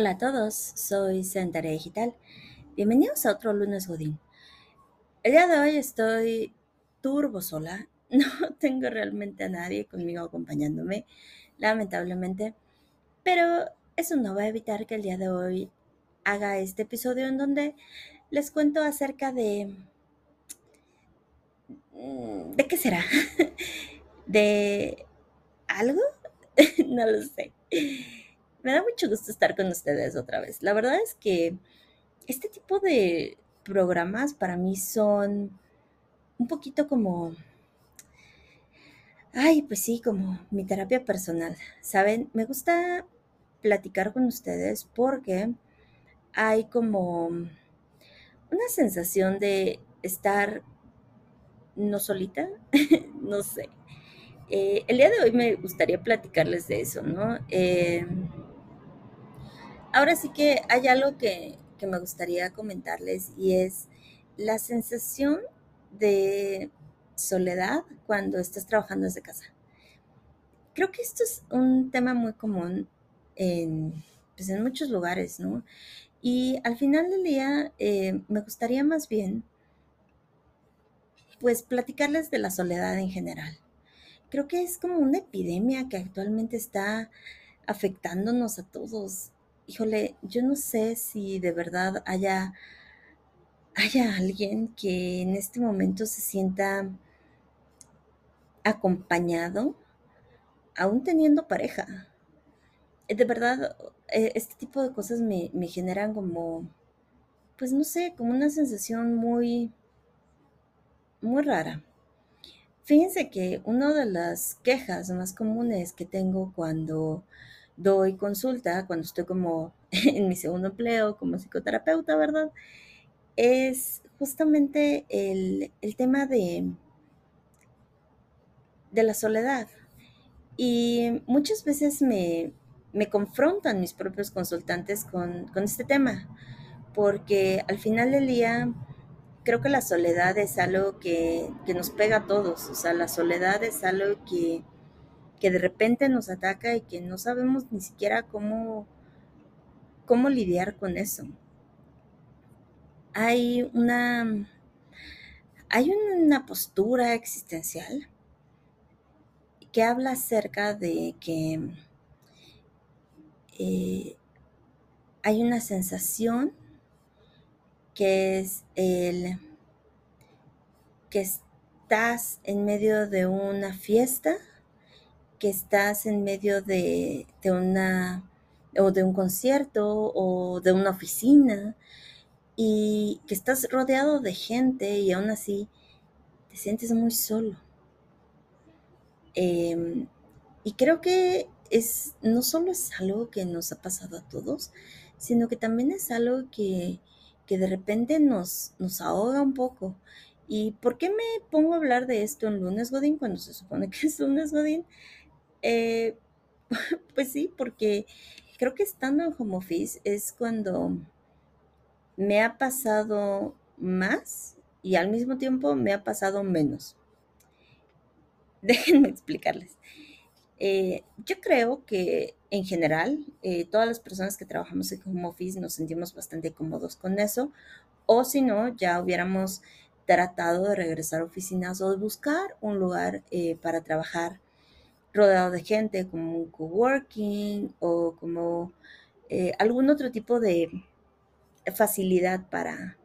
Hola a todos, soy Sentarea Digital. Bienvenidos a otro lunes Godín. El día de hoy estoy turbo sola. No tengo realmente a nadie conmigo acompañándome, lamentablemente. Pero eso no va a evitar que el día de hoy haga este episodio en donde les cuento acerca de... Mm, ¿De qué será? ¿De algo? no lo sé. Me da mucho gusto estar con ustedes otra vez. La verdad es que este tipo de programas para mí son un poquito como... Ay, pues sí, como mi terapia personal. Saben, me gusta platicar con ustedes porque hay como una sensación de estar no solita, no sé. Eh, el día de hoy me gustaría platicarles de eso, ¿no? Eh, ahora sí que hay algo que, que me gustaría comentarles y es la sensación de soledad cuando estás trabajando desde casa. Creo que esto es un tema muy común en, pues en muchos lugares, ¿no? Y al final del día eh, me gustaría más bien, pues, platicarles de la soledad en general. Creo que es como una epidemia que actualmente está afectándonos a todos híjole, yo no sé si de verdad haya, haya alguien que en este momento se sienta acompañado, aún teniendo pareja. Eh, de verdad, eh, este tipo de cosas me, me generan como, pues no sé, como una sensación muy, muy rara. Fíjense que una de las quejas más comunes que tengo cuando doy consulta cuando estoy como en mi segundo empleo como psicoterapeuta, ¿verdad? Es justamente el, tema de, de la soledad. Y muchas veces me, confrontan mis propios consultantes con, este tema, porque al final del día creo que la soledad es algo que, que nos pega a todos, o sea, la soledad es algo que que de repente nos ataca y que no sabemos ni siquiera cómo, cómo lidiar con eso. Hay una, hay una postura existencial que habla acerca de que eh, hay una sensación que es el que estás en medio de una fiesta que estás en medio de, una o de un concierto o de una oficina y que estás rodeado de gente y aún así te sientes muy solo. Em, y creo que es, no solo es algo que nos ha pasado a todos, sino que también es algo que, que de repente nos, nos ahoga un poco. ¿Y por qué me pongo a hablar de esto en lunes Godín cuando se supone que es lunes Godín? Eh, pues sí, porque creo que estando en home office es cuando me ha pasado más y al mismo tiempo me ha pasado menos. Déjenme explicarles. Eh, yo creo que en general eh, todas las personas que trabajamos en home office nos sentimos bastante cómodos con eso, o si no, ya hubiéramos tratado de regresar a oficinas o de buscar un lugar para trabajar rodeado de gente, como un coworking o como eh, algún otro tipo de facilidad para,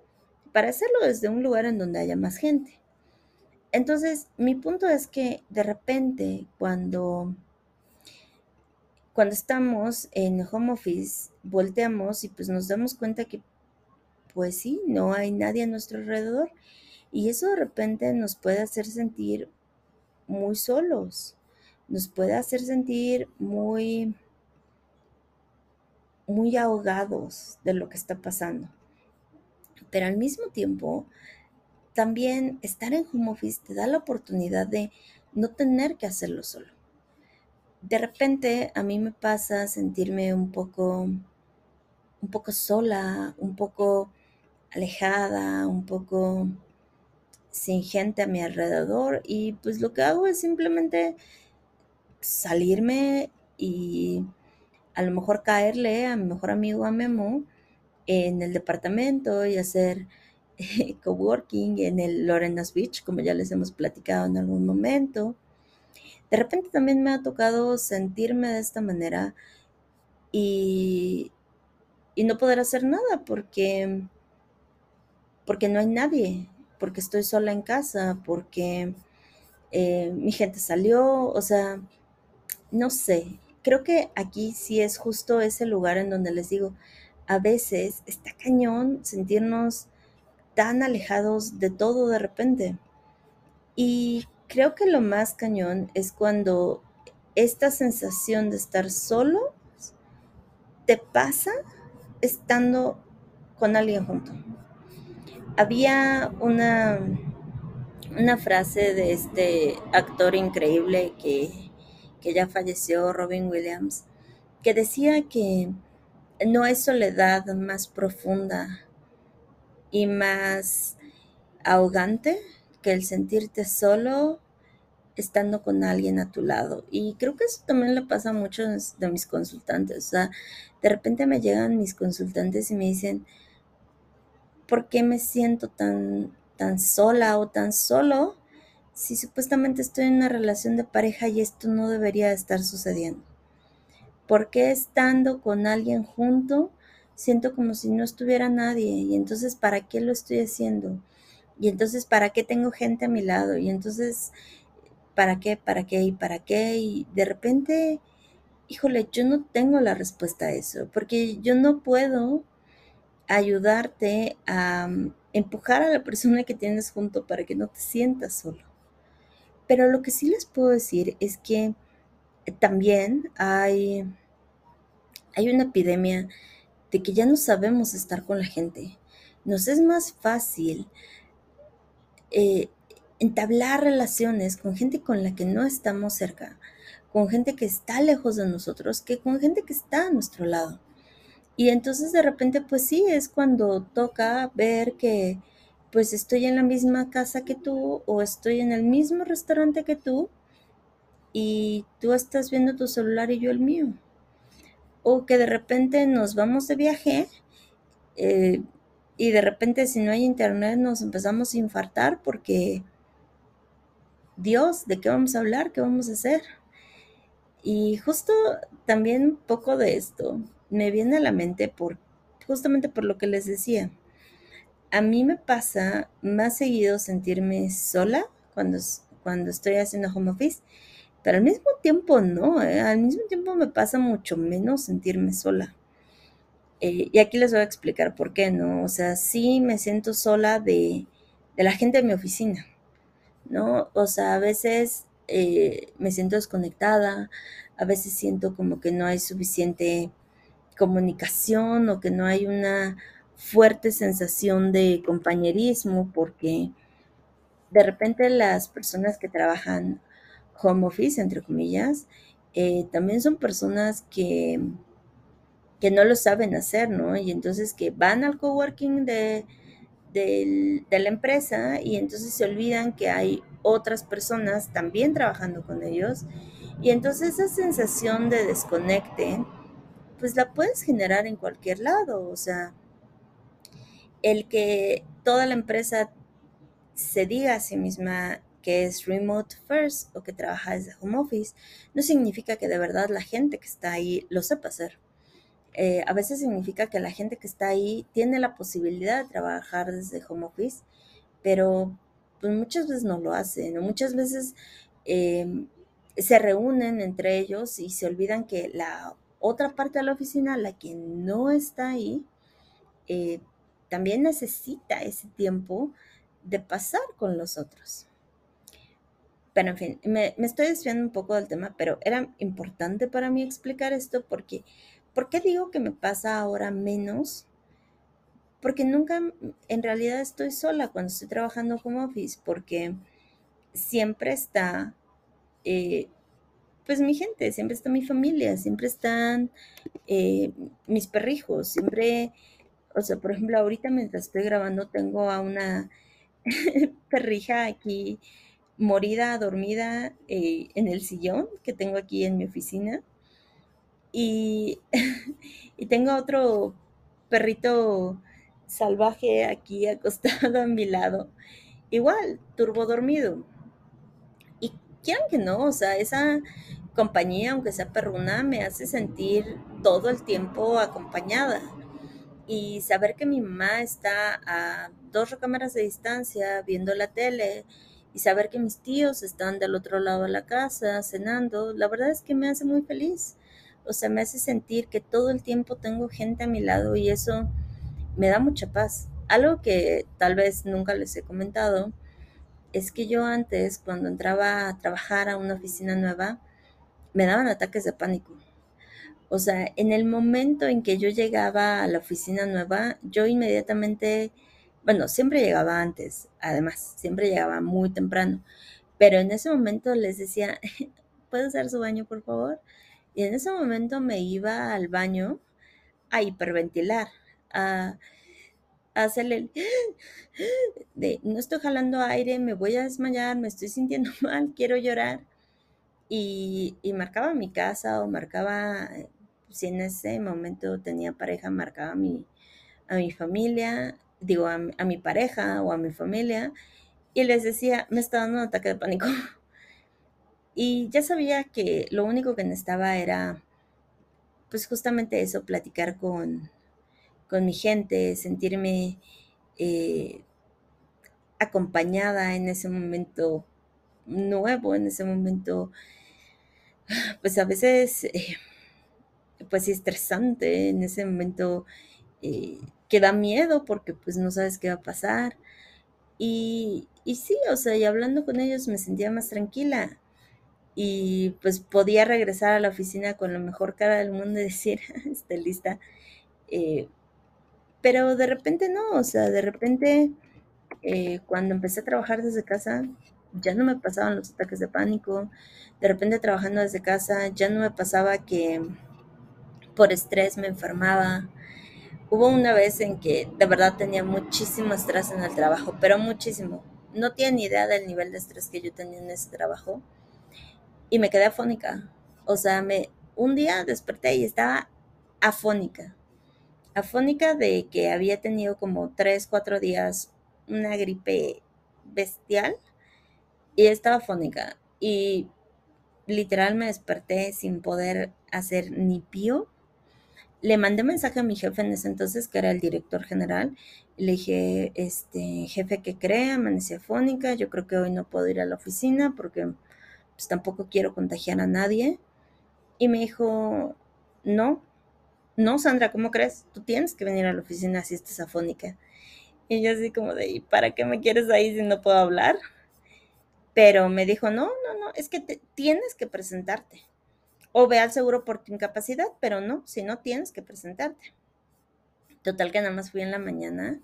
para hacerlo desde un lugar en donde haya más gente. Entonces, mi punto es que de repente cuando, cuando estamos en home office, volteamos y pues nos damos cuenta que pues sí, no hay nadie a nuestro alrededor. Y eso de repente nos puede hacer sentir muy solos nos puede hacer sentir muy, muy ahogados de lo que está pasando. Pero al mismo tiempo, también estar en home office te da la oportunidad de no tener que hacerlo solo. De repente a mí me pasa sentirme un poco, un poco sola, un poco alejada, un poco sin gente a mi alrededor y pues lo que hago es simplemente salirme y a lo mejor caerle a mi mejor amigo a Memo en el departamento y hacer coworking en el Lorena's Beach, como ya les hemos platicado en algún momento. De repente también me ha tocado sentirme de esta manera y, y no poder hacer nada porque, porque no hay nadie, porque estoy sola en casa, porque eh, mi gente salió, o sea, no sé, creo que aquí sí es justo ese lugar en donde les digo, a veces está cañón sentirnos tan alejados de todo de repente. Y creo que lo más cañón es cuando esta sensación de estar solo te pasa estando con alguien junto. Había una, una frase de este actor increíble que, que ya falleció, Robin Williams, que decía que no hay soledad más profunda y más ahogante que el sentirte solo estando con alguien a tu lado. Y creo que eso también le pasa a muchos de mis consultantes. O sea, de repente me llegan mis consultantes y me dicen, ¿por qué me siento tan, tan sola o tan solo si supuestamente estoy en una relación de pareja y esto no debería estar sucediendo? ¿Por qué estando con alguien junto siento como si no estuviera nadie? Y entonces, ¿para qué lo estoy haciendo? Y entonces, ¿para qué tengo gente a mi lado? Y entonces, ¿para qué? ¿Para qué? ¿Y para qué? Y de repente, híjole, yo no tengo la respuesta a eso, porque yo no puedo ayudarte a mm, empujar a la persona que tienes junto para que no te sientas solo. Pero lo que sí les puedo decir es que también hay, hay una epidemia de que ya no sabemos estar con la gente. Nos es más fácil eh, entablar relaciones con gente con la que no estamos cerca, con gente que está lejos de nosotros, que con gente que está a nuestro lado. Y entonces de repente, pues sí, es cuando toca ver que pues estoy en la misma casa que tú o estoy en el mismo restaurante que tú y tú estás viendo tu celular y yo el mío. O que de repente nos vamos de viaje eh, y de repente si no hay internet nos empezamos a infartar porque Dios, ¿de qué vamos a hablar? ¿Qué vamos a hacer? Y justo también un poco de esto me viene a la mente por justamente por lo que les decía. A mí me pasa más seguido sentirme sola cuando, cuando estoy haciendo home office, pero al mismo tiempo no, ¿eh? al mismo tiempo me pasa mucho menos sentirme sola. Eh, y aquí les voy a explicar por qué, ¿no? O sea, sí me siento sola de, de la gente de mi oficina ¿no? O sea, a veces eh, me siento desconectada, a veces siento como que no hay suficiente comunicación o que no hay una fuerte sensación de compañerismo porque de repente las personas que trabajan home office, entre comillas, eh, también son personas que, que no lo saben hacer, ¿no? Y entonces que van al coworking de, de la empresa y entonces se olvidan que hay otras personas también trabajando con ellos y entonces esa sensación de desconecte pues la puedes generar en cualquier lado, o sea, el que toda la empresa se diga a sí misma que es remote first o que trabaja desde home office, no significa que de verdad la gente que está ahí lo sepa hacer. Eh, a veces significa que la gente que está ahí tiene la posibilidad de trabajar desde home office, pero pues muchas veces no lo hacen, o muchas veces em, se reúnen entre ellos y se olvidan que la otra parte de la oficina, la que no está ahí, eh, también necesita ese tiempo de pasar con los otros. Pero en fin, me, estoy desviando un poco del tema, pero era importante para mí explicar esto porque ¿Por qué digo que me pasa ahora menos? Porque nunca, en realidad estoy sola cuando estoy trabajando como office, porque siempre está, eh, pues mi gente, siempre está mi familia, siempre están eh, mis perrijos, siempre, o sea, por ejemplo, ahorita mientras estoy grabando tengo a una perrija aquí morida, dormida eh, en el sillón que tengo aquí en mi oficina Y, y tengo otro perrito salvaje aquí acostado a mi lado, igual, turbo dormido. Y quieran que no, o sea, esa compañía, aunque sea perruna, me hace sentir todo el tiempo acompañada. Y saber que mi mamá está a dos recámaras de distancia viendo la tele y saber que mis tíos están del otro lado de la casa cenando, la verdad es que me hace muy feliz. O sea, me hace sentir que todo el tiempo tengo gente a mi lado y eso me da mucha paz. Algo que tal vez nunca les he comentado es que yo antes, cuando entraba a trabajar a una oficina nueva, me daban ataques de pánico. O sea, en el momento en que yo llegaba a la oficina nueva, yo inmediatamente, bueno, siempre llegaba antes, además, siempre llegaba muy temprano, pero en ese momento les decía, ¿puedo usar su baño, por favor? Y en ese momento me iba al baño a hiperventilar, a, hacerle el de no estoy jalando aire, me voy a desmayar, me estoy sintiendo mal, quiero llorar. Y, y marcaba mi casa o marcaba, si en ese momento tenía pareja, marcaba a mi, a mi familia, digo, a, a mi pareja o a mi familia, y les decía, me está dando un ataque de pánico. Y ya sabía que lo único que necesitaba era, pues justamente eso, platicar con, con mi gente, sentirme eh, acompañada en ese momento nuevo, en ese momento, pues a veces, eh, pues estresante, en ese momento eh, que da miedo porque pues no sabes qué va a pasar. Y, y sí, o sea, y hablando con ellos me sentía más tranquila y pues podía regresar a la oficina con la mejor cara del mundo y decir, estoy lista. Eh, pero de repente no, o sea, de repente eh, cuando empecé a trabajar desde casa ya no me pasaban los ataques de pánico, de repente trabajando desde casa ya no me pasaba que por estrés me enfermaba. Hubo una vez en que de verdad tenía muchísimo estrés en el trabajo, pero muchísimo. No tienen idea del nivel de estrés que yo tenía en ese trabajo y me quedé afónica. O sea, me, un día desperté y estaba afónica afónica de que había tenido como tres, cuatro días una gripe bestial y estaba afónica. Y literal me desperté sin poder hacer ni pío. Le mandé mensaje a mi jefe en ese entonces, que era el director general. Le dije, este, jefe, ¿qué cree? Amanecí afónica. Yo creo que hoy no puedo ir a la oficina porque pues, tampoco quiero contagiar a nadie. Y me dijo, no, no, Sandra, ¿cómo crees? Tú tienes que venir a la oficina si estás afónica. Y yo así como de, ¿y para qué me quieres ahí si no puedo hablar? Pero me dijo, no, no, no, es que tienes que presentarte. O ve al seguro por tu incapacidad, pero no, si no tienes que presentarte. Total que nada más fui en la mañana,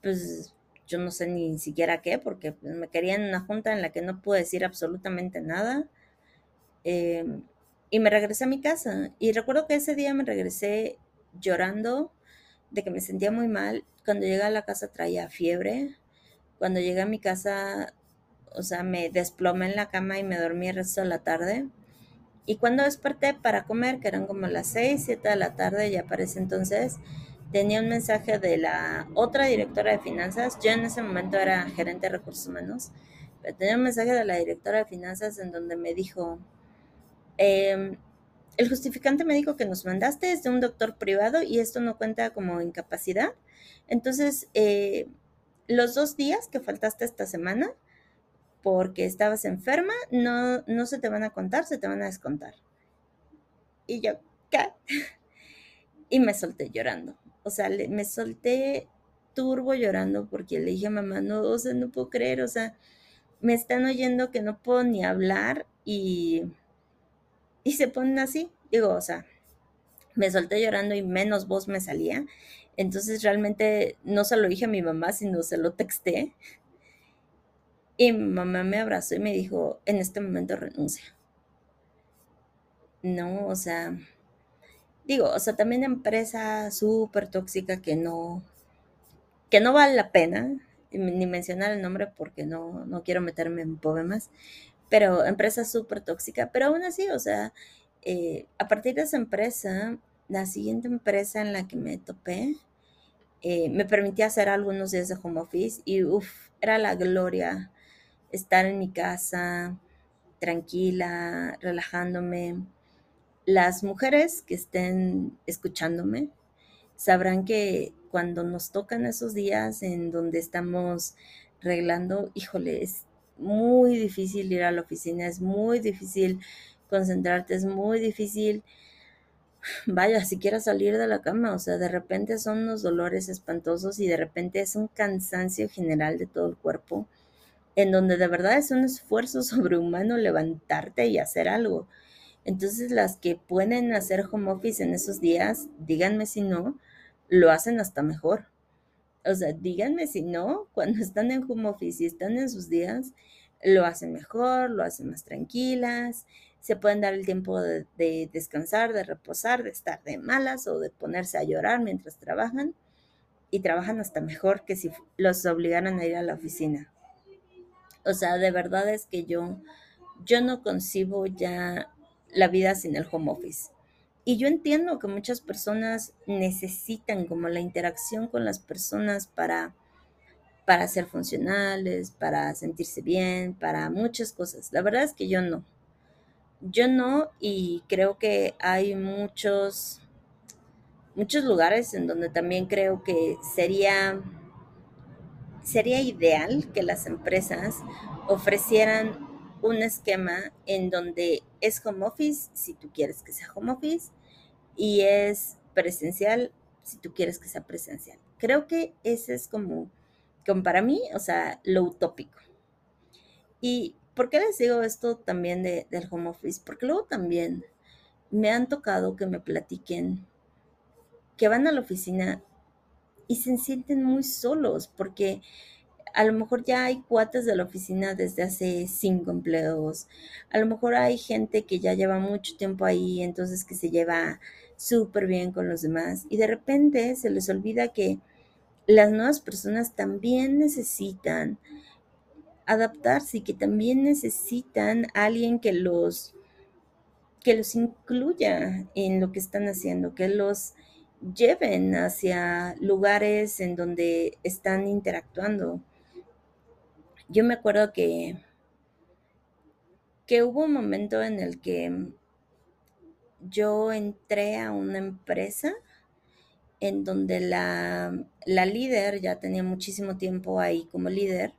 pues yo no sé ni siquiera qué, porque pues, me quería en una junta en la que no pude decir absolutamente nada. Eh, y me regresé a mi casa. Y recuerdo que ese día me regresé llorando de que me sentía muy mal. Cuando llegué a la casa traía fiebre. Cuando llegué a mi casa, o sea, me desplomé en la cama y me dormí el resto de la tarde. Y cuando desperté para comer, que eran como las 6, 7 de la tarde, ya para ese entonces, tenía un mensaje de la otra directora de finanzas. Yo en ese momento era gerente de recursos humanos, pero tenía un mensaje de la directora de finanzas en donde me dijo, Em, el justificante médico que nos mandaste es de un doctor privado y esto no cuenta como incapacidad. Entonces, eh, los dos días que faltaste esta semana porque estabas enferma, no, no se te van a contar, se te van a descontar. Y yo, ¿qué? Y me solté llorando. O sea, me solté turbo llorando porque le dije a mamá, no, o sea, no puedo creer, o sea, me están oyendo que no puedo ni hablar y y se ponen así. Digo, o sea, me solté llorando y menos voz me salía. Entonces realmente no se lo dije a mi mamá, sino se lo texté. Y mi mamá me abrazó y me dijo, en este momento renuncia. No, o sea, digo, o sea, también empresa súper tóxica que no, que no vale la pena ni mencionar el nombre porque no, no quiero meterme en problemas, pero empresa súper tóxica, pero aún así, o sea, eh, a partir de esa empresa, la siguiente empresa en la que me topé, eh, me permitía hacer algunos días de home office y uff, era la gloria estar en mi casa, tranquila, relajándome. Las mujeres que estén escuchándome sabrán que cuando nos tocan esos días en donde estamos reglando, híjole, es muy difícil ir a la oficina, es muy difícil concentrarte, es muy difícil, vaya, siquiera salir de la cama, o sea, de repente son unos dolores espantosos y de repente es un cansancio general de todo el cuerpo, en donde de verdad es un esfuerzo sobrehumano levantarte y hacer algo. Entonces las que pueden hacer home office en esos días, díganme si no, lo hacen hasta mejor. O sea, díganme si no, cuando están en home office y están en sus días, lo hacen mejor, lo hacen más tranquilas, se pueden dar el tiempo de, descansar, de reposar, de estar de malas o de ponerse a llorar mientras trabajan y trabajan hasta mejor que si los obligaran a ir a la oficina. O sea, de verdad es que yo, yo no concibo ya la vida sin el home office. Y yo entiendo que muchas personas necesitan como la interacción con las personas para, para ser funcionales, para sentirse bien, para muchas cosas. La verdad es que yo no. Yo no y creo que hay muchos, muchos lugares en donde también creo que sería, sería ideal que las empresas ofrecieran un esquema en donde es home office si tú quieres que sea home office y es presencial si tú quieres que sea presencial. Creo que ese es como, como para mí, o sea, lo utópico. Y ¿Por qué les digo esto también de, del home office? Porque luego también me han tocado que me platiquen que van a la oficina y se sienten muy solos porque a lo mejor ya hay cuates de la oficina desde hace cinco empleos, a lo mejor hay gente que ya lleva mucho tiempo ahí, entonces que se lleva súper bien con los demás y de repente se les olvida que las nuevas personas también necesitan adaptarse y que también necesitan alguien que los que los incluya en lo que están haciendo, que los lleven hacia lugares en donde están interactuando. Yo me acuerdo que, que hubo un momento en el que yo entré a una empresa en donde la, la líder ya tenía muchísimo tiempo ahí como líder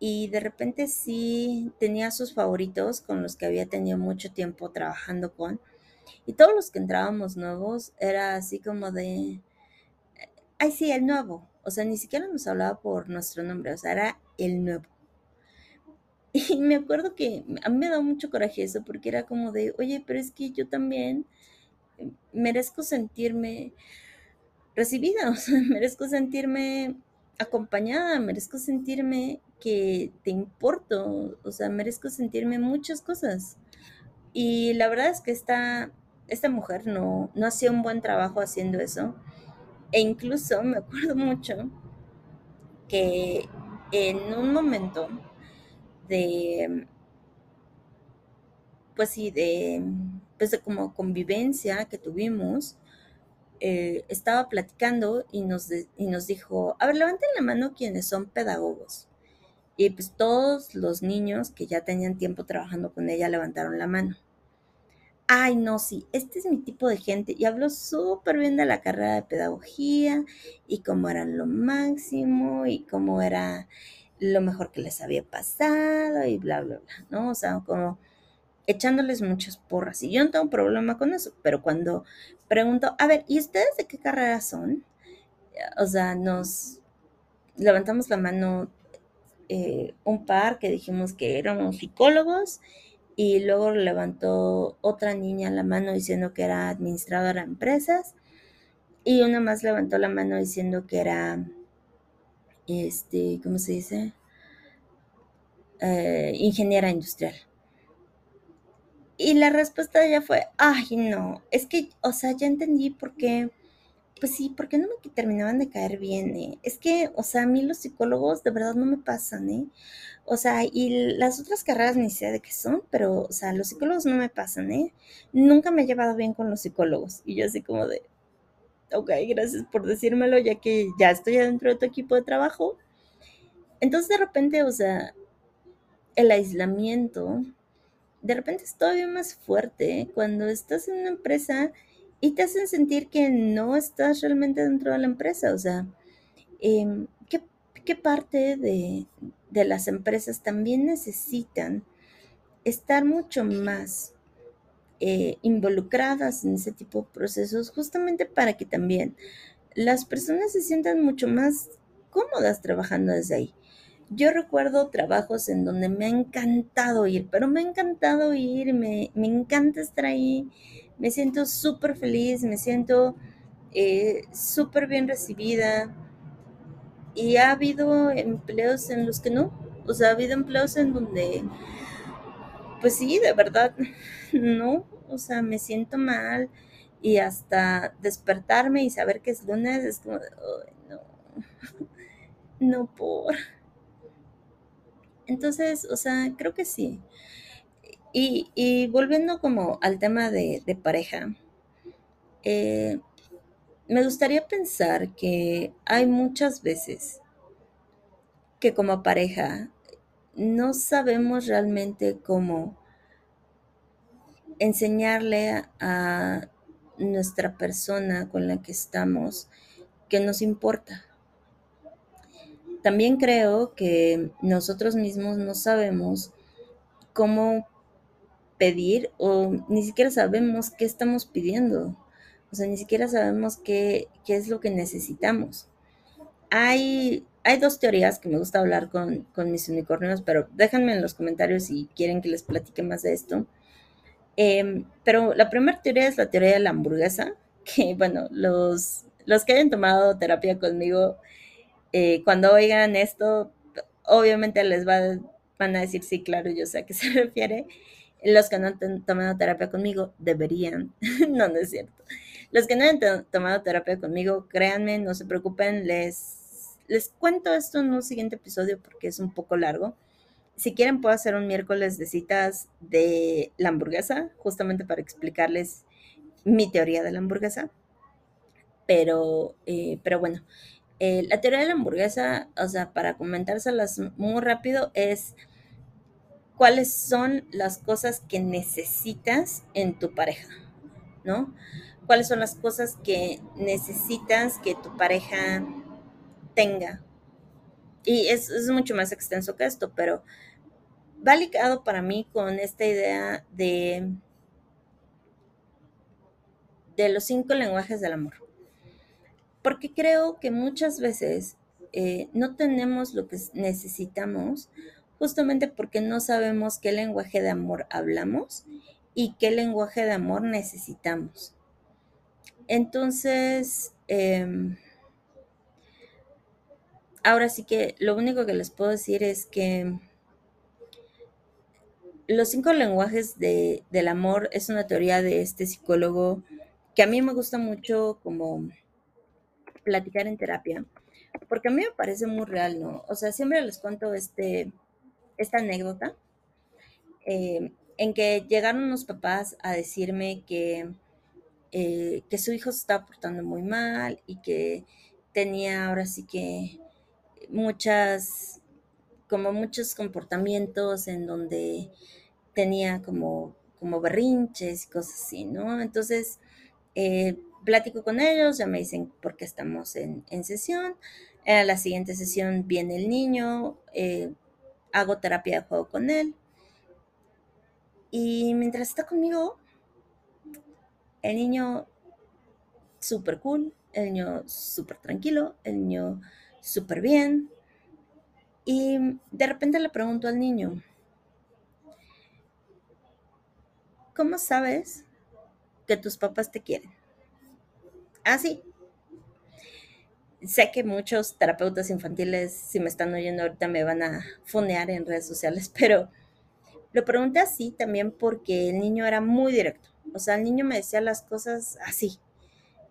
y de repente sí tenía sus favoritos con los que había tenido mucho tiempo trabajando con. Y todos los que entrábamos nuevos era así como de, ay sí, el nuevo. O sea, ni siquiera nos hablaba por nuestro nombre, o sea, era el nuevo. Y me acuerdo que a mí me da mucho coraje eso porque era como de, oye, pero es que yo también merezco sentirme recibida, o sea, merezco sentirme acompañada, merezco sentirme que te importo, o sea, merezco sentirme muchas cosas. Y la verdad es que esta, esta mujer no, no hacía un buen trabajo haciendo eso. E incluso me acuerdo mucho que en un momento de, pues sí, de, pues de como convivencia que tuvimos, eh, estaba platicando y nos, y nos dijo, a ver, levanten la mano quienes son pedagogos. Y pues todos los niños que ya tenían tiempo trabajando con ella levantaron la mano. Ay, no, sí, este es mi tipo de gente. Y habló súper bien de la carrera de pedagogía y cómo eran lo máximo y cómo era lo mejor que les había pasado y bla, bla, bla, ¿no? O sea, como echándoles muchas porras. Y yo no tengo problema con eso, pero cuando pregunto, a ver, ¿y ustedes de qué carrera son? O sea, nos levantamos la mano eh, un par que dijimos que éramos psicólogos y luego levantó otra niña la mano diciendo que era administradora de empresas y una más levantó la mano diciendo que era, este, ¿cómo se dice? Eh, ingeniera industrial. Y la respuesta de ella fue, ay, no, es que, o sea, ya entendí por qué pues sí, porque no me terminaban de caer bien, eh? Es que, o sea, a mí los psicólogos de verdad no me pasan, ¿eh? O sea, y las otras carreras ni sé de qué son, pero, o sea, los psicólogos no me pasan, ¿eh? Nunca me he llevado bien con los psicólogos. Y yo así como de, ok, gracias por decírmelo, ya que ya estoy dentro de tu equipo de trabajo. Entonces, de repente, o sea, el aislamiento, de repente es todavía más fuerte ¿eh? cuando estás en una empresa y te hacen sentir que no estás realmente dentro de la empresa. O sea, em, ¿qué, parte de, las empresas también necesitan estar mucho más eh, involucradas en ese tipo de procesos justamente para que también las personas se sientan mucho más cómodas trabajando desde ahí. Yo recuerdo trabajos en donde me ha encantado ir, pero me ha encantado ir, me, me encanta estar ahí, me siento súper feliz, me siento eh, súper bien recibida. Y ha habido empleos en los que no, o sea, ha habido empleos en donde, pues sí, de verdad, no, o sea, me siento mal y hasta despertarme y saber que es lunes es como, no, no por. Entonces, o sea, creo que sí. Y, volviendo como al tema de, pareja, eh, me gustaría pensar que hay muchas veces que como pareja no sabemos realmente cómo enseñarle a nuestra persona con la que estamos que nos importa. También creo que nosotros mismos no sabemos cómo pedir o ni siquiera sabemos qué estamos pidiendo. O sea, ni siquiera sabemos qué, es lo que necesitamos. Hay, hay dos teorías que me gusta hablar con, mis unicornios, pero déjenme en los comentarios si quieren que les platique más de esto. Em, pero la primera teoría es la teoría de la hamburguesa, que bueno, los, los que hayan tomado terapia conmigo, eh, cuando oigan esto, obviamente les va, van a decir, sí, claro, yo sé a qué se refiere. Los que no han tomado terapia conmigo deberían. no, no es cierto. Los que no han tomado terapia conmigo, créanme, no se preocupen, les, les cuento esto en un siguiente episodio porque es un poco largo. Si quieren, puedo hacer un miércoles de citas de la hamburguesa, justamente para explicarles mi teoría de la hamburguesa. Pero, eh, pero bueno, eh, la teoría de la hamburguesa, o sea, para comentárselas muy rápido, es cuáles son las cosas que necesitas en tu pareja, ¿no? ¿Cuáles son las cosas que necesitas que tu pareja tenga? Y es, mucho más extenso que esto, pero va ligado para mí con esta idea de, de los cinco lenguajes del amor. Porque creo que muchas veces eh, no tenemos lo que necesitamos justamente porque no sabemos qué lenguaje de amor hablamos y qué lenguaje de amor necesitamos. Entonces, em, ahora sí que lo único que les puedo decir es que los cinco lenguajes del amor es una teoría de este psicólogo que a mí me gusta mucho como platicar en terapia, porque a mí me parece muy real, ¿no? O sea, siempre les cuento este, esta anécdota eh, en que llegaron unos papás a decirme que, eh, que su hijo se estaba portando muy mal y que tenía ahora sí que muchas, como muchos comportamientos en donde tenía como, como berrinches y cosas así, ¿no? Entonces, eh, platico con ellos, ya me dicen por qué estamos en, sesión. A la siguiente sesión viene el niño, hago terapia de juego con él. Y mientras está conmigo, el niño súper cool, el niño súper tranquilo, el niño súper bien. Y de repente le pregunto al niño, ¿cómo sabes que tus papás te quieren? Ah, sí, sé que muchos terapeutas infantiles, si me están oyendo ahorita, me van a fonear en redes sociales, pero lo pregunté así también porque el niño era muy directo. O sea, el niño me decía las cosas así.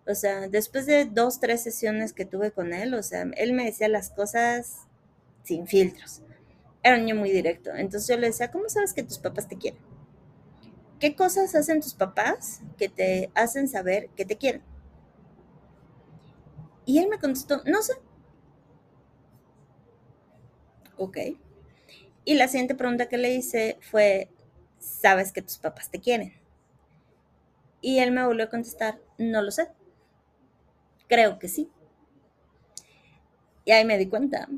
O sea, después de dos, tres sesiones que tuve con él, o sea, él me decía las cosas sin filtros. Era un niño muy directo. Entonces yo le decía, ¿cómo sabes que tus papás te quieren? ¿Qué cosas hacen tus papás que te hacen saber que te quieren? Y él me contestó, no sé. Ok. Y la siguiente pregunta que le hice fue, ¿sabes que tus papás te quieren? Y él me volvió a contestar, no lo sé. Creo que sí. Y ahí me di cuenta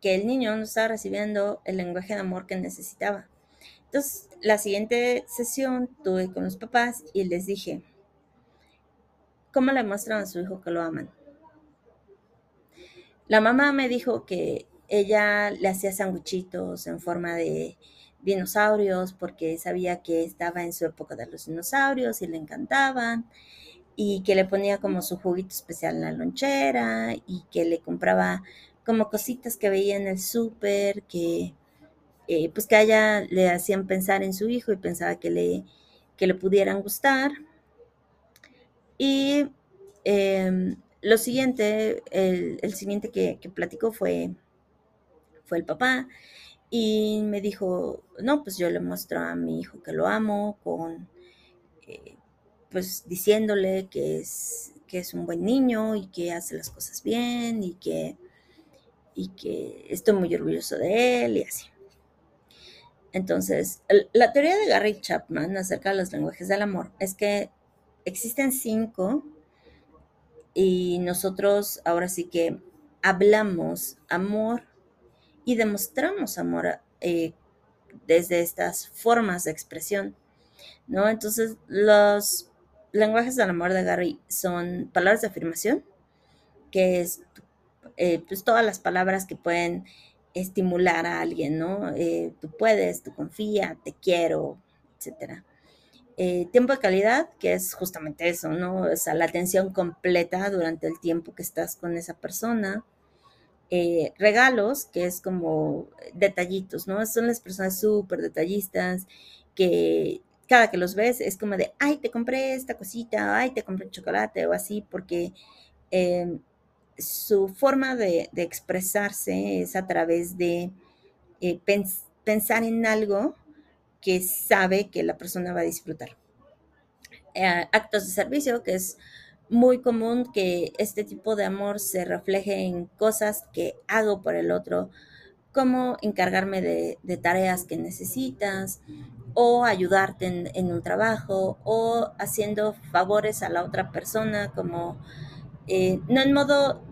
que el niño no estaba recibiendo el lenguaje de amor que necesitaba. Entonces, la siguiente sesión tuve con los papás y les dije, ¿cómo le muestran a su hijo que lo aman? La mamá me dijo que ella le hacía sanguchitos en forma de dinosaurios porque sabía que estaba en su época de los dinosaurios y le encantaban y que le ponía como su juguito especial en la lonchera y que le compraba como cositas que veía en el súper que eh, pues que a ella le hacían pensar en su hijo y pensaba que le, que le pudieran gustar. Y em, lo siguiente, el, siguiente que, que, platicó fue, fue el papá y me dijo, no, pues yo le muestro a mi hijo que lo amo, con, eh, pues diciéndole que es, que es un buen niño y que hace las cosas bien y que, y que estoy muy orgulloso de él y así. Entonces, la teoría de Gary Chapman acerca de los lenguajes del amor es que existen cinco y nosotros ahora sí que hablamos amor y demostramos amor eh, desde estas formas de expresión, ¿no? Entonces, los lenguajes del amor de Gary son palabras de afirmación, que es eh, pues todas las palabras que pueden estimular a alguien, ¿no? Eh, tú puedes, tú confía, te quiero, etcétera. Eh, tiempo de calidad, que es justamente eso, ¿no? O sea, la atención completa durante el tiempo que estás con esa persona. Eh, regalos, que es como detallitos, ¿no? Son las personas súper detallistas que cada que los ves es como de, ay, te compré esta cosita, ay, te compré chocolate o así, porque em, su forma de, expresarse es a través de eh, pensar en algo que sabe que la persona va a disfrutar. Eh, actos de servicio, que es muy común que este tipo de amor se refleje en cosas que hago por el otro, como encargarme de, tareas que necesitas o ayudarte en, un trabajo o haciendo favores a la otra persona como eh, no en modo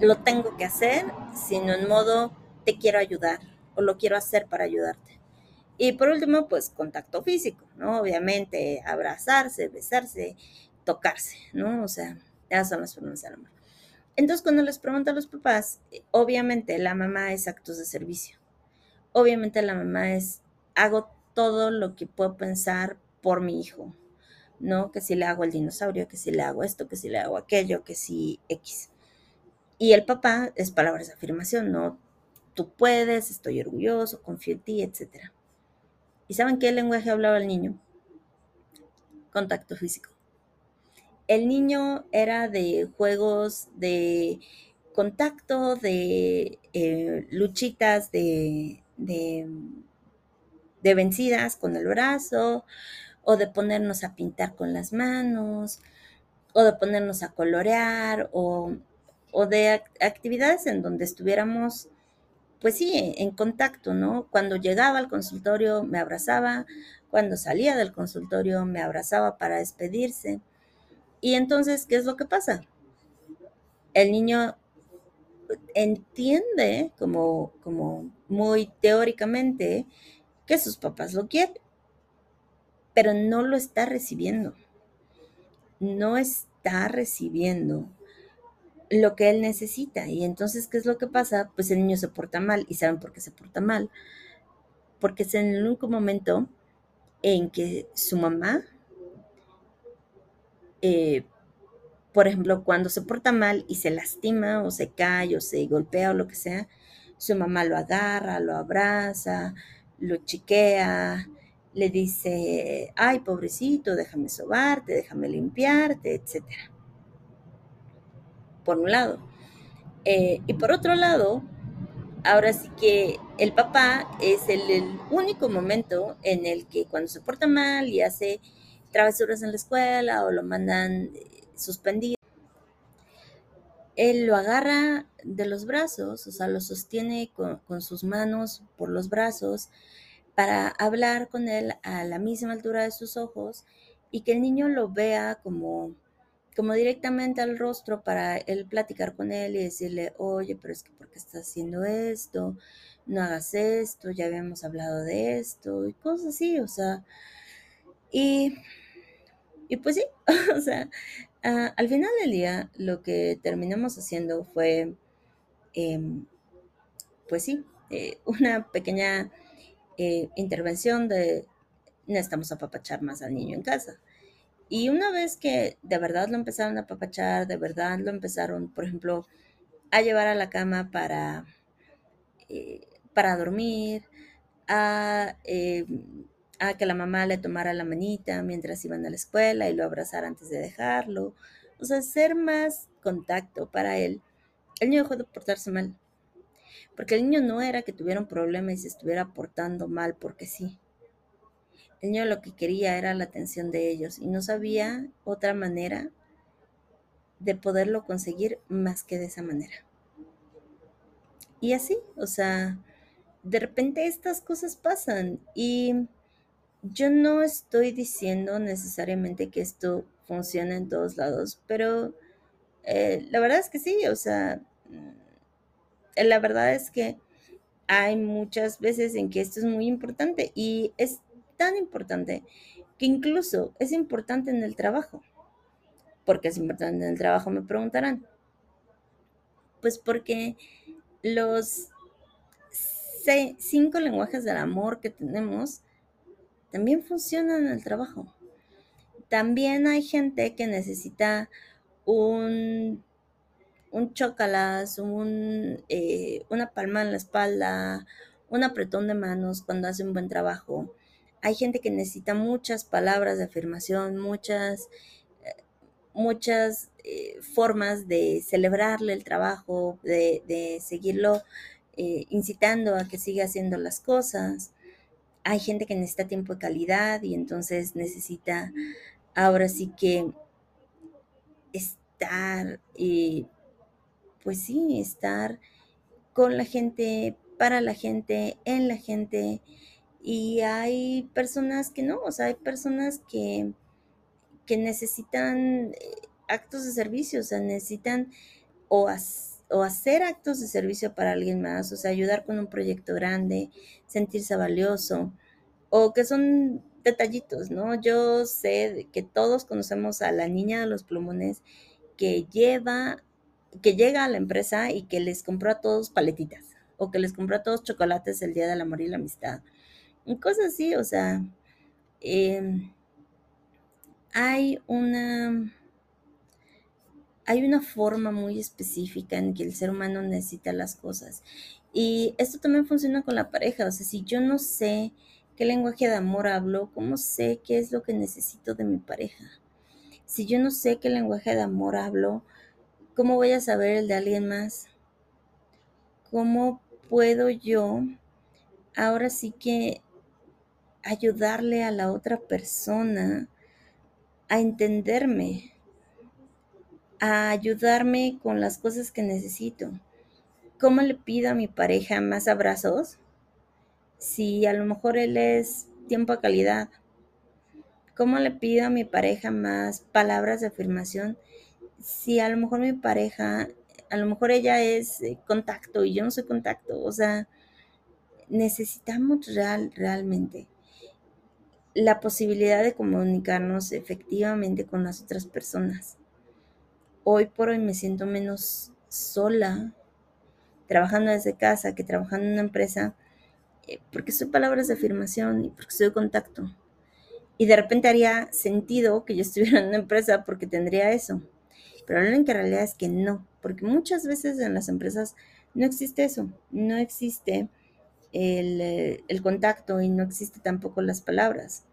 lo tengo que hacer, sino en modo te quiero ayudar o lo quiero hacer para ayudarte. Y por último, pues contacto físico, ¿no? Obviamente, abrazarse, besarse, tocarse, ¿no? O sea, esas son las formas del amor. Entonces, cuando les pregunto a los papás, obviamente la mamá es actos de servicio. Obviamente la mamá es, hago todo lo que puedo pensar por mi hijo, ¿no? Que si le hago el dinosaurio, que si le hago esto, que si le hago aquello, que si X. Y el papá es palabras de afirmación, ¿no? Tú puedes, estoy orgulloso, confío en ti, etcétera. ¿Y saben qué lenguaje hablaba el niño? Contacto físico. El niño era de juegos de contacto, de eh, luchitas, de, de, de vencidas con el brazo, o de ponernos a pintar con las manos, o de ponernos a colorear, o, o de actividades en donde estuviéramos pues sí, en contacto, ¿no? Cuando llegaba al consultorio me abrazaba, cuando salía del consultorio me abrazaba para despedirse. Y entonces, ¿qué es lo que pasa? El niño entiende como, como muy teóricamente que sus papás lo quieren, pero no lo está recibiendo. No está recibiendo lo que él necesita. Y entonces, ¿qué es lo que pasa? Pues el niño se porta mal. ¿Y saben por qué se porta mal? Porque es en el único momento en que su mamá, eh, por ejemplo, cuando se porta mal y se lastima o se cae o se golpea o lo que sea, su mamá lo agarra, lo abraza, lo chiquea, le dice, ay, pobrecito, déjame sobarte, déjame limpiarte, etc. Por un lado. Eh, y por otro lado, ahora sí que el papá es el, único momento en el que cuando se porta mal y hace travesuras en la escuela o lo mandan suspendido, él lo agarra de los brazos, o sea, lo sostiene con, sus manos por los brazos para hablar con él a la misma altura de sus ojos y que el niño lo vea como, como directamente al rostro para él platicar con él y decirle, oye, pero es que ¿por qué estás haciendo esto? No hagas esto, ya habíamos hablado de esto y cosas así, o sea, y, y pues sí, o sea, uh, al final del día lo que terminamos haciendo fue, eh, pues sí, eh, una pequeña eh, intervención de necesitamos apapachar más al niño en casa. Y una vez que de verdad lo empezaron a apapachar, de verdad lo empezaron, por ejemplo, a llevar a la cama para, eh, para dormir, a, eh, a, que la mamá le tomara la manita mientras iban a la escuela y lo abrazara antes de dejarlo. O sea, hacer más contacto para él. El niño dejó de portarse mal. Porque el niño no era que tuviera un problema y se estuviera portando mal porque sí. El niño lo que quería era la atención de ellos y no sabía otra manera de poderlo conseguir más que de esa manera. Y así, o sea, de repente estas cosas pasan y yo no estoy diciendo necesariamente que esto funcione en todos lados, pero eh, la verdad es que sí, o sea, la verdad es que hay muchas veces en que esto es muy importante y es tan importante que incluso es importante en el trabajo. ¿Por qué es importante en el trabajo? Me preguntarán. Pues porque los cinco lenguajes del amor que tenemos también funcionan en el trabajo. También hay gente que necesita un un chocalas, un, eh, una palma en la espalda, un apretón de manos cuando hace un buen trabajo. Hay gente que necesita muchas palabras de afirmación, muchas, eh, muchas eh, formas de celebrarle el trabajo, de, seguirlo eh, incitando a que siga haciendo las cosas. Hay gente que necesita tiempo de calidad y entonces necesita ahora sí que estar y pues sí, estar con la gente, para la gente, en la gente. Y hay personas que no, o sea, hay personas que, que necesitan eh, actos de servicio, o sea, necesitan o, hacer actos de servicio para alguien más, o sea, ayudar con un proyecto grande, sentirse valioso, o que son detallitos, ¿no? Yo sé que todos conocemos a la niña de los plumones que lleva que llega a la empresa y que les compró a todos paletitas o que les compró a todos chocolates el día del amor y la amistad. Cosas así, o sea, eh, hay una hay una forma muy específica en que el ser humano necesita las cosas. Y esto también funciona con la pareja. O sea, si yo no sé qué lenguaje de amor hablo, ¿cómo sé qué es lo que necesito de mi pareja? Si yo no sé qué lenguaje de amor hablo, ¿Cómo voy a saber el de alguien más? ¿Cómo puedo yo ahora sí que ayudarle a la otra persona a entenderme, a ayudarme con las cosas que necesito? ¿Cómo le pido a mi pareja más abrazos? Si a lo mejor él es tiempo a calidad. ¿Cómo le pido a mi pareja más palabras de afirmación si a lo mejor mi pareja, a lo mejor ella es eh, contacto y yo no soy contacto, o sea, necesitamos real, realmente la posibilidad de comunicarnos efectivamente con las otras personas. Hoy por hoy me siento menos sola trabajando desde casa que trabajando en una empresa eh, porque soy palabras de afirmación y porque soy contacto. Y de repente haría sentido que yo estuviera en una empresa porque tendría eso. Pero la única realidad es que no, porque muchas veces en las empresas no existe eso, no existe el, el, contacto y no existe tampoco las palabras.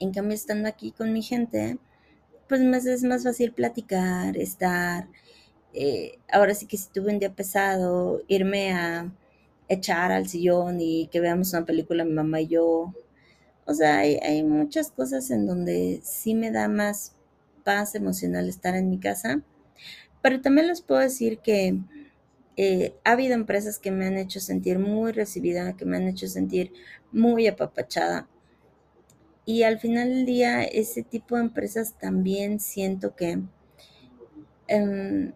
En cambio, estando aquí con mi gente, pues más, es más fácil platicar, estar. Eh, ahora sí que si tuve un día pesado, irme a echar al sillón y que veamos una película mi mamá y yo. O sea, hay, hay muchas cosas en donde sí me da más paz emocional estar en mi casa. Pero también les puedo decir que eh, ha habido empresas que me han hecho sentir muy recibida, que me han hecho sentir muy apapachada. Y al final del día, ese tipo de empresas también siento que em,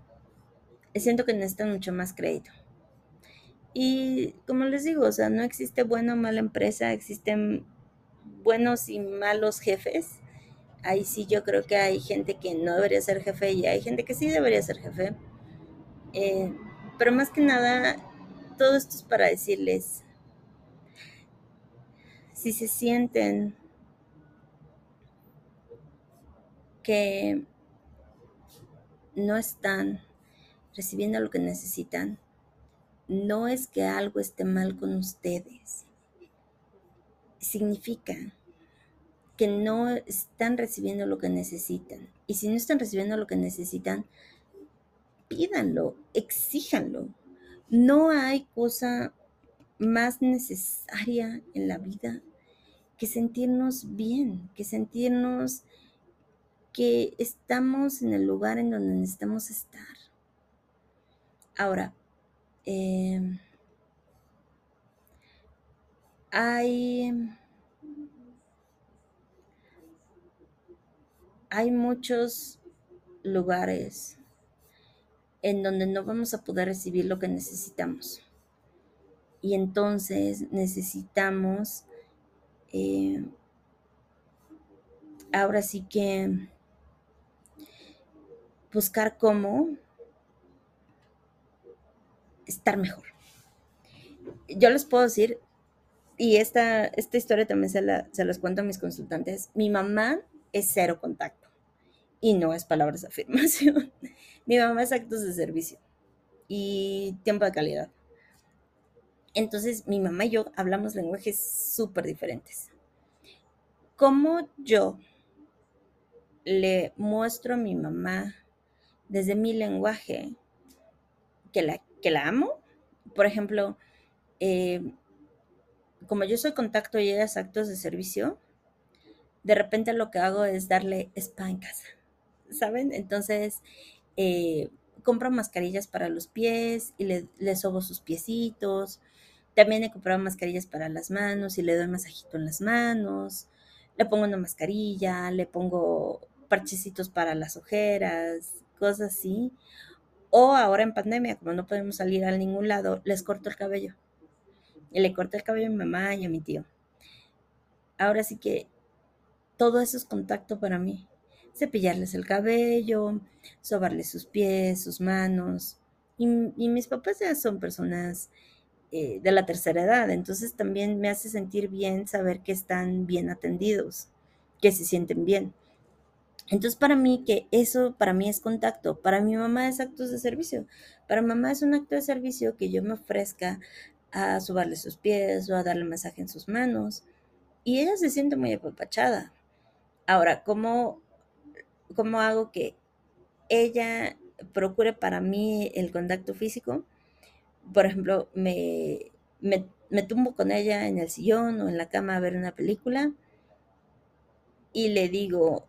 siento que necesitan mucho más crédito. Y como les digo, o sea, no existe buena o mala empresa, existen buenos y malos jefes. Ahí sí yo creo que hay gente que no debería ser jefe y hay gente que sí debería ser jefe. Eh, pero más que nada, todo esto es para decirles, si se sienten que no están recibiendo lo que necesitan, no es que algo esté mal con ustedes. Significa que no están recibiendo lo que necesitan. Y si no están recibiendo lo que necesitan, pídanlo, exíjanlo. No hay cosa más necesaria en la vida que sentirnos bien, que sentirnos que estamos en el lugar en donde necesitamos estar. Ahora, em, hay, hay muchos lugares en donde no vamos a poder recibir lo que necesitamos. Y entonces necesitamos, eh, ahora sí que, buscar cómo estar mejor. Yo les puedo decir, y esta, esta historia también se la, se las cuento a mis consultantes, mi mamá es cero contacto y no es palabras de afirmación. Mi mamá es actos de servicio y tiempo de calidad. Entonces, mi mamá y yo hablamos lenguajes súper diferentes. ¿Cómo yo le muestro a mi mamá desde mi lenguaje que la, que la amo? Por ejemplo, eh, como yo soy contacto y ella es actos de servicio, de repente lo que hago es darle spa en casa. ¿Saben? Entonces, eh, compro mascarillas para los pies y le, le, sobo sus piecitos. También he comprado mascarillas para las manos y le doy masajito en las manos. Le pongo una mascarilla, le pongo parchecitos para las ojeras, cosas así. O ahora en pandemia, como no podemos salir a ningún lado, les corto el cabello. Y le corto el cabello a mi mamá y a mi tío. Ahora sí que todo eso es contacto para mí cepillarles el cabello, sobarles sus pies, sus manos. Y, mis papás ya son personas eh, de la tercera edad, entonces también me hace sentir bien saber que están bien atendidos, que se sienten bien. Entonces para mí que eso para mí es contacto, para mi mamá es actos de servicio, para mamá es un acto de servicio que yo me ofrezca a sobarle sus pies o a darle masaje en sus manos y ella se siente muy apapachada. Ahora, ¿cómo cómo hago que ella procure para mí el contacto físico. Por ejemplo, me, me, tumbo con ella en el sillón o en la cama a ver una película y le digo,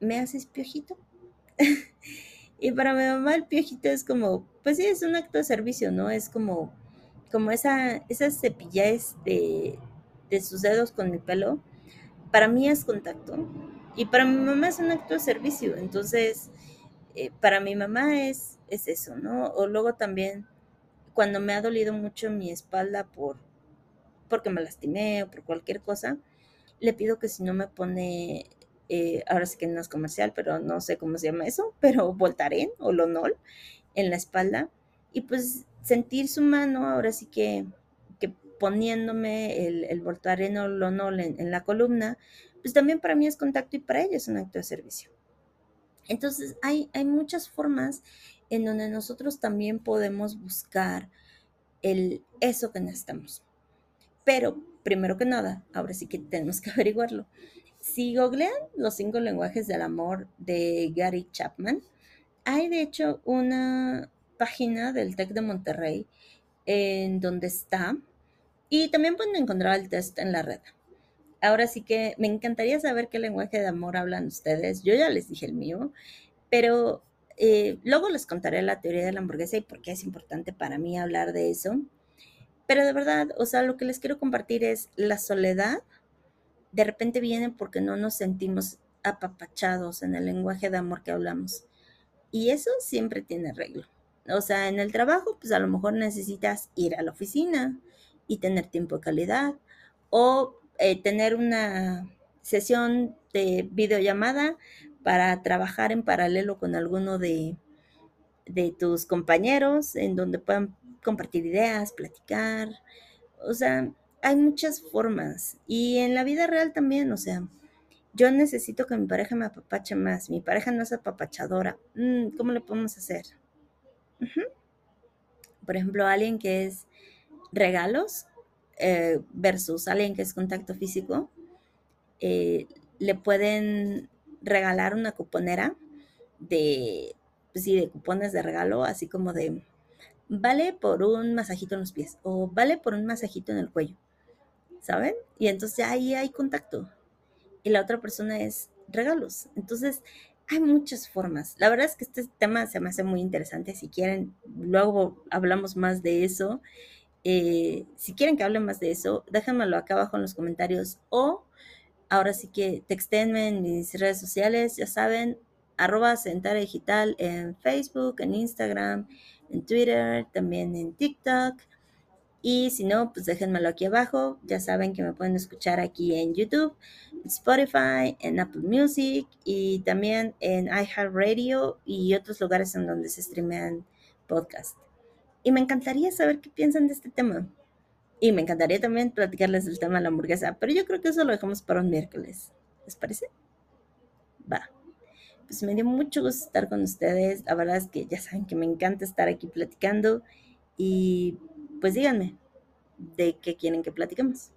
¿me haces piojito? y para mi mamá el piojito es como, pues sí, es un acto de servicio, ¿no? Es como, como esa, esa cepillez de, de sus dedos con el pelo. Para mí es contacto. Y para mi mamá es un acto de servicio, entonces eh, para mi mamá es, es eso, ¿no? O luego también cuando me ha dolido mucho mi espalda por porque me lastimé o por cualquier cosa, le pido que si no me pone, eh, ahora sí que no es comercial, pero no sé cómo se llama eso, pero Voltaren o Lonol en la espalda y pues sentir su mano, ahora sí que, que poniéndome el, el Voltaren o Lonol en, en la columna, pues también para mí es contacto y para ella es un acto de servicio. Entonces, hay, hay muchas formas en donde nosotros también podemos buscar el, eso que necesitamos. Pero, primero que nada, ahora sí que tenemos que averiguarlo. Si googlean los cinco lenguajes del amor de Gary Chapman, hay de hecho una página del TEC de Monterrey en donde está y también pueden encontrar el test en la red. Ahora sí que me encantaría saber qué lenguaje de amor hablan ustedes. Yo ya les dije el mío, pero eh, luego les contaré la teoría de la hamburguesa y por qué es importante para mí hablar de eso. Pero de verdad, o sea, lo que les quiero compartir es la soledad. De repente viene porque no nos sentimos apapachados en el lenguaje de amor que hablamos. Y eso siempre tiene arreglo. O sea, en el trabajo, pues a lo mejor necesitas ir a la oficina y tener tiempo de calidad o eh, tener una sesión de videollamada para trabajar en paralelo con alguno de, tus compañeros en donde puedan compartir ideas, platicar. O sea, hay muchas formas. Y en la vida real también, o sea, yo necesito que mi pareja me apapache más. Mi pareja no es apapachadora. Mm, ¿Cómo le podemos hacer? Por ejemplo, alguien que es regalos eh, versus alguien que es contacto físico, eh, le pueden regalar una cuponera de, pues sí, de cupones de regalo, así como de, vale por un masajito en los pies o vale por un masajito en el cuello, ¿saben? Y entonces ahí hay contacto. Y la otra persona es regalos. Entonces, hay muchas formas. La verdad es que este tema se me hace muy interesante. Si quieren, luego hablamos más de eso. Eh, si quieren que hable más de eso, déjenmelo acá abajo en los comentarios o ahora sí que textenme en mis redes sociales, ya saben, arroba Centara Digital en Facebook, en Instagram, en Twitter, también en TikTok. Y si no, pues déjenmelo aquí abajo. Ya saben que me pueden escuchar aquí en YouTube, Spotify, en Apple Music y también en iHeartRadio y otros lugares en donde se streamean podcasts. Y me encantaría saber qué piensan de este tema. Y me encantaría también platicarles del tema de la hamburguesa, pero yo creo que eso lo dejamos para un miércoles. ¿Les parece? Va. Pues me dio mucho gusto estar con ustedes. La verdad es que ya saben que me encanta estar aquí platicando. Y pues díganme, ¿de qué quieren que platiquemos?